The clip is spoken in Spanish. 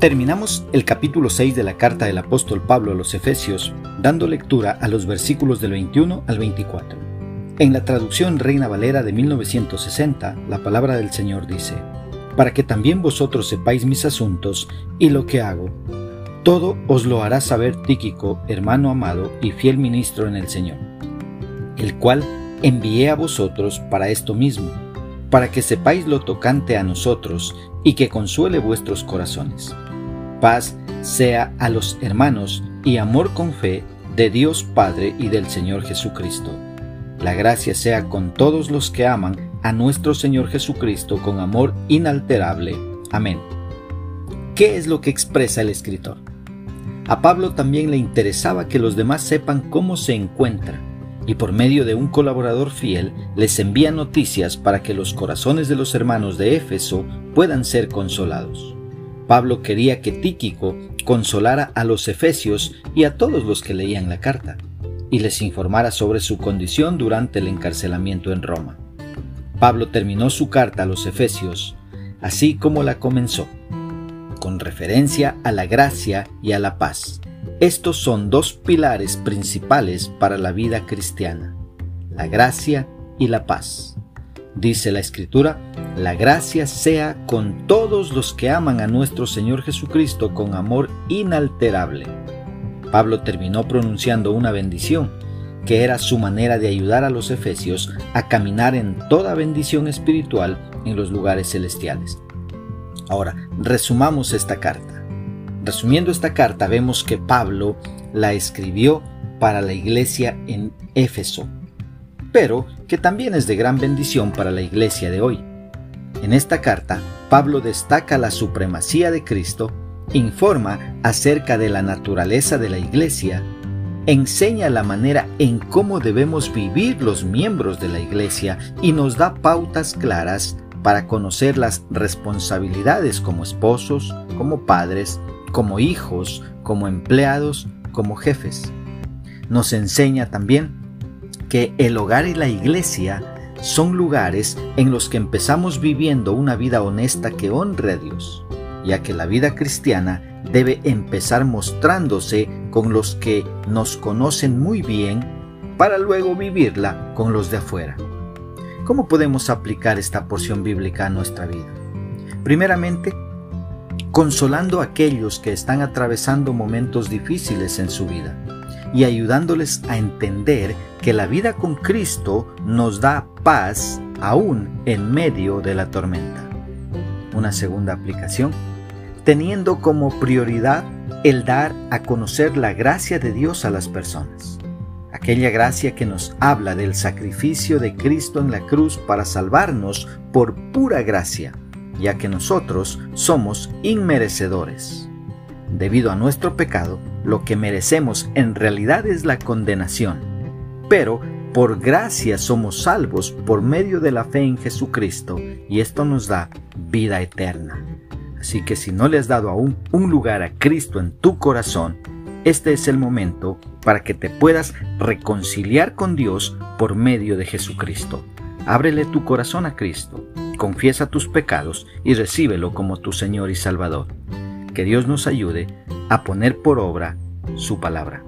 Terminamos el capítulo 6 de la carta del apóstol Pablo a los Efesios dando lectura a los versículos del 21 al 24. En la traducción Reina Valera de 1960, la palabra del Señor dice, Para que también vosotros sepáis mis asuntos y lo que hago, todo os lo hará saber Tíquico, hermano amado y fiel ministro en el Señor, el cual envié a vosotros para esto mismo, para que sepáis lo tocante a nosotros y que consuele vuestros corazones Paz sea a los hermanos y amor con fe de Dios Padre y del Señor Jesucristo. La gracia sea con todos los que aman a nuestro Señor Jesucristo con amor inalterable. Amén. ¿Qué es lo que expresa el escritor? A Pablo también le interesaba que los demás sepan cómo se encuentra, y por medio de un colaborador fiel les envía noticias para que los corazones de los hermanos de Éfeso puedan ser consolados. Pablo quería que Tíquico consolara a los efesios y a todos los que leían la carta, y les informara sobre su condición durante el encarcelamiento en Roma. Pablo terminó su carta a los efesios, así como la comenzó, con referencia a la gracia y a la paz. Estos son dos pilares principales para la vida cristiana, la gracia y la paz. Dice la Escritura, la gracia sea con todos los que aman a nuestro Señor Jesucristo con amor inalterable. Pablo terminó pronunciando una bendición, que era su manera de ayudar a los efesios a caminar en toda bendición espiritual en los lugares celestiales. Ahora, resumamos esta carta. Resumiendo esta carta, vemos que Pablo la escribió para la iglesia en Éfeso, pero que también es de gran bendición para la iglesia de hoy. En esta carta, Pablo destaca la supremacía de Cristo, informa acerca de la naturaleza de la iglesia, enseña la manera en cómo debemos vivir los miembros de la iglesia y nos da pautas claras para conocer las responsabilidades como esposos, como padres, como hijos, como empleados, como jefes. Nos enseña también que el hogar y la iglesia son lugares en los que empezamos viviendo una vida honesta que honre a Dios, ya que la vida cristiana debe empezar mostrándose con los que nos conocen muy bien para luego vivirla con los de afuera. ¿Cómo podemos aplicar esta porción bíblica a nuestra vida? Primeramente, consolando a aquellos que están atravesando momentos difíciles en su vida y ayudándoles a entender que la vida con Cristo nos da paz aún en medio de la tormenta. Una segunda aplicación, teniendo como prioridad el dar a conocer la gracia de Dios a las personas. Aquella gracia que nos habla del sacrificio de Cristo en la cruz para salvarnos por pura gracia, ya que nosotros somos inmerecedores. Debido a nuestro pecado, lo que merecemos en realidad es la condenación, pero por gracia somos salvos por medio de la fe en Jesucristo y esto nos da vida eterna. Así que si no le has dado aún un lugar a Cristo en tu corazón, este es el momento para que te puedas reconciliar con Dios por medio de Jesucristo. Ábrele tu corazón a Cristo, confiesa tus pecados y recíbelo como tu Señor y Salvador. Que Dios nos ayude a poner por obra su palabra.